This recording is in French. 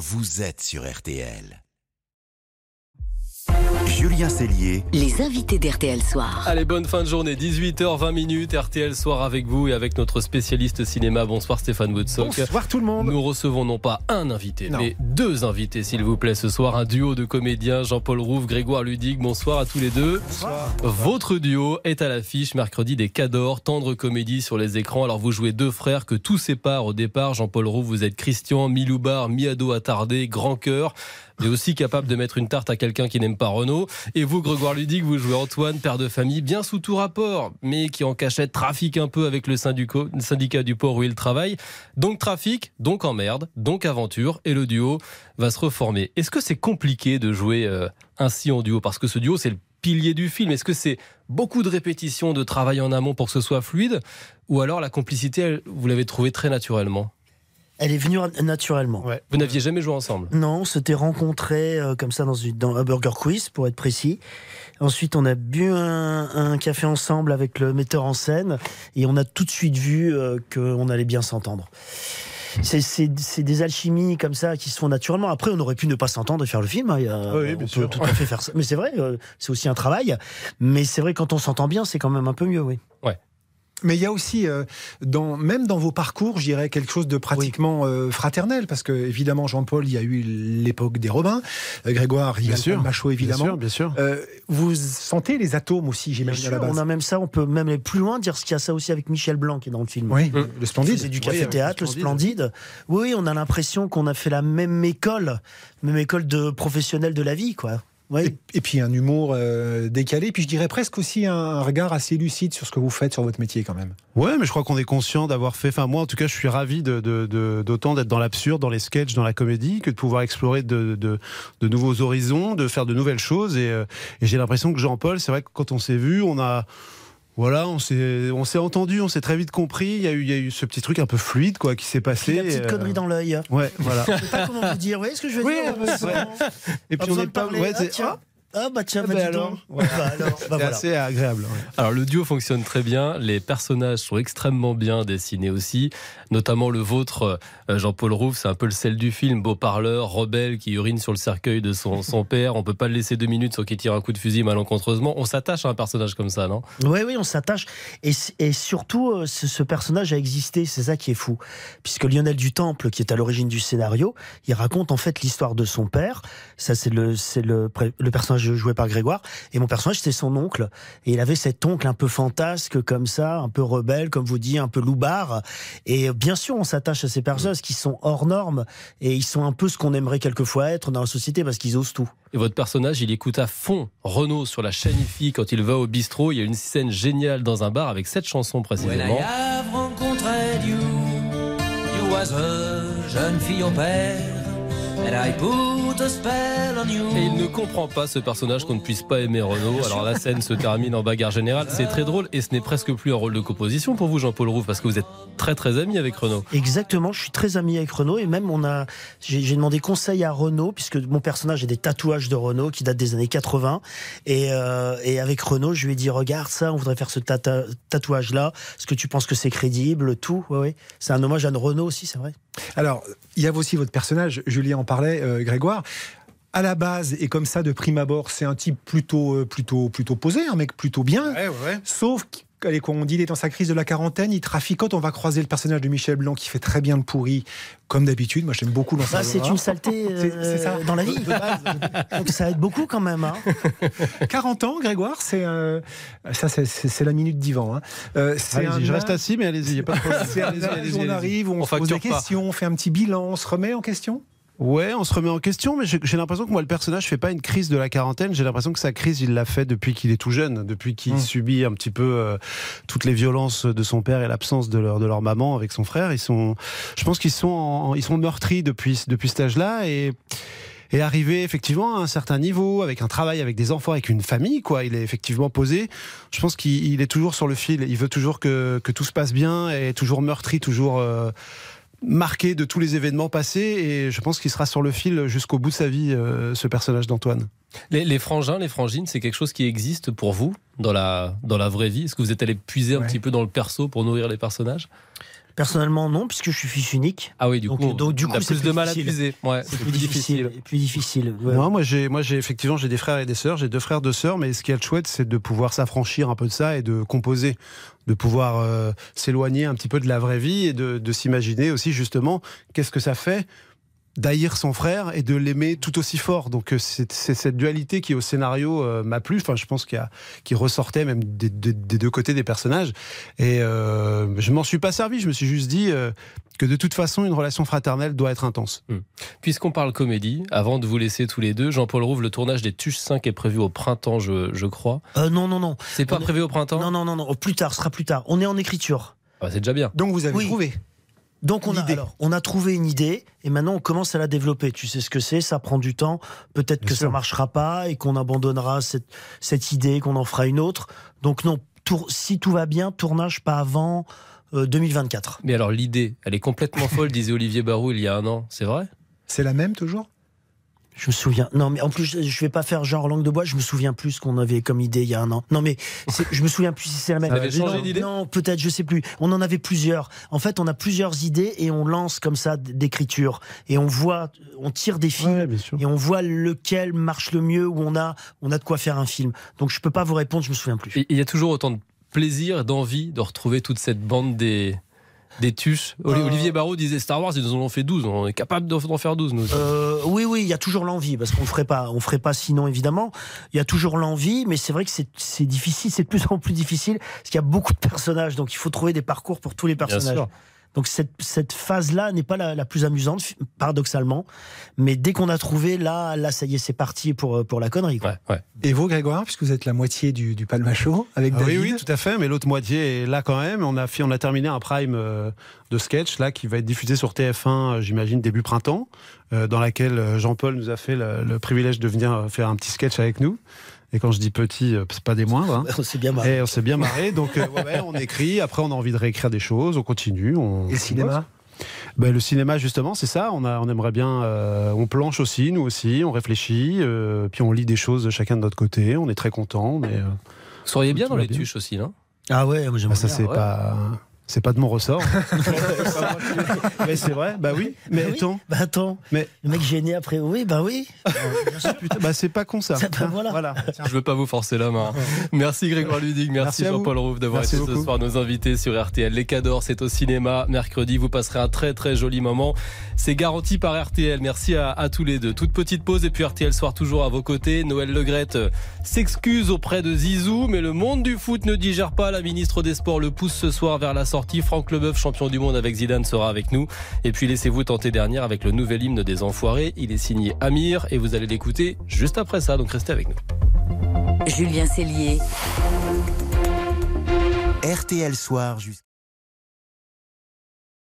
vous êtes sur RTL. Julien Cellier. Les invités d'RTL Soir. Allez, bonne fin de journée, 18h20 minutes, RTL Soir avec vous et avec notre spécialiste cinéma. Bonsoir Stéphane Woodsock. Bonsoir tout le monde. Nous recevons non pas un invité, Non. mais deux invités s'il vous plaît ce soir. Un duo de comédiens, Jean-Paul Rouve, Grégoire Ludig. Bonsoir à tous les deux. Votre duo est à l'affiche mercredi des Cadors, tendre comédie sur les écrans. Alors vous jouez deux frères que tout sépare au départ. Jean-Paul Rouve, vous êtes Christian, mi-loubar, mi-ado attardé, grand cœur, mais aussi capable de mettre une tarte à quelqu'un qui n'aime pas Renault. Et vous, Grégoire Ludig, vous jouez Antoine, père de famille, bien sous tout rapport, mais qui en cachette trafique un peu avec le syndicat du port où il travaille. Donc trafic, donc emmerde, donc aventure, et le duo va se reformer. Est-ce que c'est compliqué de jouer euh, ainsi en duo? Parce que ce duo, c'est le pilier du film. Est-ce que c'est beaucoup de répétitions, de travail en amont pour que ce soit fluide? Ou alors la complicité, vous l'avez trouvée très naturellement? Elle est venue naturellement. Ouais. Vous n'aviez jamais joué ensemble? Non, on s'était rencontrés euh, comme ça dans, une, dans un burger quiz, pour être précis. Ensuite, on a bu un, un café ensemble avec le metteur en scène et on a tout de suite vu euh, qu'on allait bien s'entendre. C'est- des alchimies comme ça qui se font naturellement. Après, on aurait pu ne pas s'entendre et faire le film. hein. Oui, on peut sûr. tout à fait faire ça. Mais c'est vrai, euh, c'est aussi un travail. Mais c'est vrai, quand on s'entend bien, c'est quand même un peu mieux, oui. Mais il y a aussi, euh, dans, même dans vos parcours, je dirais quelque chose de pratiquement euh, fraternel, parce que évidemment Jean-Paul, il y a eu l'époque des Robins, Euh, Grégoire, il y a le Machaut évidemment. bien sûr. Euh, vous sentez les atomes aussi, Bien j'imagine à la sûr, base. on a même ça, on peut même aller plus loin, dire qu'il y a ça aussi avec Michel Blanc qui est dans le film. Oui, Mm. le splendide. C'est du Oui, café avec théâtre, le le splendide. Oui, on a l'impression qu'on a fait la même école, même école de professionnels de la vie, quoi. Oui. Et, et puis un humour euh, décalé, puis je dirais presque aussi un, un regard assez lucide sur ce que vous faites sur votre métier quand même. Ouais, mais je crois qu'on est conscient d'avoir fait. Enfin, moi, en tout cas, je suis ravi de, de- de- d'autant d'être dans l'absurde, dans les sketchs, dans la comédie, que de pouvoir explorer de nouveaux horizons, de faire de nouvelles choses. Et, euh, et j'ai l'impression que Jean-Paul, c'est vrai que quand on s'est vu, on a. Voilà, on s'est, on s'est entendu, on s'est très vite compris. Il y, a eu, il y a eu ce petit truc un peu fluide, quoi, qui s'est passé. la petite et, euh, connerie dans l'œil. Ouais, voilà. Je sais pas comment vous dire. Vous voyez ce que je veux Oui, dire ouais. Et puis on n'est de pas. ouais, Ah, c'est- tiens. Ah bah tiens, Ah, bah, bah alors. Bah alors, bah c'est voilà. assez agréable. ouais. Alors le duo fonctionne très bien, les personnages sont extrêmement bien dessinés aussi, notamment le vôtre, euh, Jean-Paul Rouve, c'est un peu le sel du film, beau parleur, rebelle qui urine sur le cercueil de son, son père, on peut pas le laisser deux minutes sans qu'il tire un coup de fusil malencontreusement, on s'attache à un personnage comme ça, non? Oui, oui, on s'attache. Et, surtout, euh, ce, personnage a existé, c'est ça qui est fou. Puisque Lionel Dutemple, qui est à l'origine du scénario, il raconte en fait l'histoire de son père. Ça, c'est le personnage joué par Grégoire. Et mon personnage, c'était son oncle. Et il avait cet oncle un peu fantasque, comme ça, un peu rebelle, comme vous dites, un peu loupard. Et bien sûr, on s'attache à ces personnages qui sont hors normes. Et ils sont un peu ce qu'on aimerait quelquefois être dans la société parce qu'ils osent tout. Et votre personnage, il écoute à fond Renaud sur la chaîne IFI quand il va au bistrot, il y a une scène géniale dans un bar avec cette chanson précisément. have rencontré you, you was a jeune fille au père, and I put a spell on you. Et il ne comprend pas ce personnage qu'on ne puisse pas aimer Renaud. Alors la scène se termine en bagarre générale. C'est très drôle et ce n'est presque plus un rôle de composition pour vous, Jean-Paul Rouve, parce que vous êtes très très ami avec Renaud. Exactement, je suis très ami avec Renaud et même on a, j'ai j'ai demandé conseil à Renaud puisque mon personnage a des tatouages de Renaud qui datent des années 80 et, euh, et avec Renaud je lui ai dit regarde ça, on voudrait faire ce tata- tatouage là, est-ce que tu penses que c'est crédible, tout, ouais, ouais. c'est un hommage à Renaud aussi c'est vrai. Alors, il y a aussi votre personnage, Julien en parlait, euh, Grégoire. À la base, et comme ça de prime abord, c'est un type plutôt, euh, plutôt, plutôt posé, un mec plutôt bien. Sauf quand on dit il est dans sa crise de la quarantaine, il traficote. On va croiser le personnage de Michel Blanc qui fait très bien le pourri, comme d'habitude. Moi, j'aime beaucoup sa Bah, c'est une saleté euh, ça. dans la vie, donc ça aide beaucoup quand même. Hein. 40 ans, Grégoire, c'est euh, ça, c'est- la minute divan. hein. Euh, un je reste assis, mais allez-y, il n'y a pas de problème. On arrive, on, On se pose des pas. questions, on fait un petit bilan, on se remet en question. Ouais, on se remet en question, mais j'ai l'impression que moi, le personnage fait pas une crise de la quarantaine. J'ai l'impression que sa crise, il l'a fait depuis qu'il est tout jeune, depuis qu'il Mm. subit un petit peu euh, toutes les violences de son père et l'absence de leur, de leur maman avec son frère. Ils sont, je pense qu'ils sont, en- ils sont meurtris depuis, depuis cet âge-là et. Et arrivé effectivement à un certain niveau, avec un travail, avec des enfants, avec une famille, quoi. Il est effectivement posé. Je pense qu'il il est toujours sur le fil. Il veut toujours que, que tout se passe bien, et toujours meurtri, toujours euh, marqué de tous les événements passés. Et je pense qu'il sera sur le fil jusqu'au bout de sa vie, euh, ce personnage d'Antoine. Les, les frangins, les frangines, c'est quelque chose qui existe pour vous dans la, dans la vraie vie? Est-ce que vous êtes allé puiser un Ouais. petit peu dans le perso pour nourrir les personnages? Personnellement, non, puisque je suis fils unique. Ah oui, du Donc, coup, donc, du coup, plus plus de mal à difficile. puiser. Ouais, C'est plus difficile. Plus difficile. ouais. Non, moi j'ai moi j'ai effectivement j'ai des frères et des sœurs, j'ai deux frères deux sœurs, mais ce qui est chouette c'est de pouvoir s'affranchir un peu de ça et de composer, de pouvoir euh, s'éloigner un petit peu de la vraie vie et de, de s'imaginer aussi justement qu'est-ce que ça fait d'haïr son frère et de l'aimer tout aussi fort. Donc euh, c'est cette dualité qui au scénario euh, m'a plu. Enfin, je pense qu'il y a- qui ressortait même des, des- des deux côtés des personnages. Et euh, je m'en suis pas servi. Je me suis juste dit euh, que de toute façon une relation fraternelle doit être intense. Puisqu'on parle comédie, avant de vous laisser tous les deux, Jean-Paul Rouve, le tournage des Tuches 5 est prévu au printemps, je, je crois. Euh, non, non, non. C'est pas On est- prévu au printemps? Non, non, non, non. Plus tard, ce sera plus tard. On est en écriture. Ah C'est déjà bien. Donc vous avez Oui. trouvé. Donc on a, alors, on a trouvé une idée et maintenant on commence à la développer. Tu sais ce que c'est, ça prend du temps. Peut-être que sûr. ça marchera pas et qu'on abandonnera cette, cette idée, qu'on en fera une autre. Donc non, tour- si tout va bien, tournage pas avant euh, 2024. Mais alors l'idée, elle est complètement folle, disait Olivier Barou il y a un an. C'est vrai? C'est la même toujours? Je me souviens. Non, mais en plus, je- je vais pas faire genre langue de bois. Je me souviens plus ce qu'on avait comme idée il y a un an. Non, mais je me souviens plus si c'est la même. Avait changé non, d'idée Non, peut-être, je sais plus. On en avait plusieurs. En fait, on a plusieurs idées et on lance comme ça d'écriture et on voit, on tire des films. Ouais, bien sûr. et on voit lequel marche le mieux, où on a, on a de quoi faire un film. Donc je peux pas vous répondre, je me souviens plus. Il y a toujours autant de plaisir, d'envie de retrouver toute cette bande des, des Tuches. Euh. Olivier Barou disait Star Wars, ils nous en ont fait 12. On est capable d'en faire 12, nous. Euh, oui, oui, il y a toujours l'envie, parce qu'on ne ferait pas, on ferait pas sinon évidemment. Il y a toujours l'envie, mais c'est vrai que c'est difficile, c'est de plus en plus difficile, parce qu'il y a beaucoup de personnages, donc il faut trouver des parcours pour tous les personnages. sûr. Donc cette, cette phase-là n'est pas la, la plus amusante, paradoxalement, mais dès qu'on a trouvé, là, là, ça y est, c'est parti pour, pour la connerie. Quoi. Ouais, ouais. Et vous, Grégoire, puisque vous êtes la moitié du, du Palmacho avec Ah oui, David oui, tout à fait, mais l'autre moitié est là quand même. On a, on a terminé un prime euh, de sketch là qui va être diffusé sur TF1, euh, j'imagine, début printemps, euh, dans laquelle euh, Jean-Paul nous a fait le, le privilège de venir euh, faire un petit sketch avec nous. Et quand je dis petit, euh, c'est pas des moindres. hein. C'est bien marré. Et on s'est bien marré, donc euh, ouais, on écrit, après on a envie de réécrire des choses, on continue. On, Et le cinéma ben, Le cinéma, justement, c'est ça. On, a, on aimerait bien. euh, on planche aussi, nous aussi, on réfléchit, euh, puis on lit des choses chacun de notre côté. On est très contents, mais euh, Vous seriez bien dans les bien. Tuches aussi, non? Ah ouais, moi j'aimerais ça, bien. c'est ouais. pas. C'est pas de mon ressort. mais c'est vrai, bah oui. Mais Bah oui. attends, Bah attends, Mais- le mec gêné après, oui, bah oui. putain, bah c'est pas con ça. Ça, bah, voilà. voilà. Je veux pas vous forcer la main. Merci Grégoire Ludig, merci. Jean-Paul Rouve d'avoir été ce soir nos invités sur RTL. Les Cadors, c'est au cinéma. Mercredi, vous passerez un très très joli moment. C'est garanti par RTL. Merci à, à tous les deux. Toute petite pause et puis RTL soir toujours à vos côtés. Noël Legrette euh, s'excuse auprès de Zizou, mais le monde du foot ne digère pas. La ministre des Sports le pousse ce soir vers la sortie. Franck Leboeuf, champion du monde avec Zidane, sera avec nous. Et puis laissez-vous tenter dernière avec le nouvel hymne des Enfoirés. Il est signé Amir et vous allez l'écouter juste après ça. Donc restez avec nous. Julien Cellier. RTL Soir jusqu'à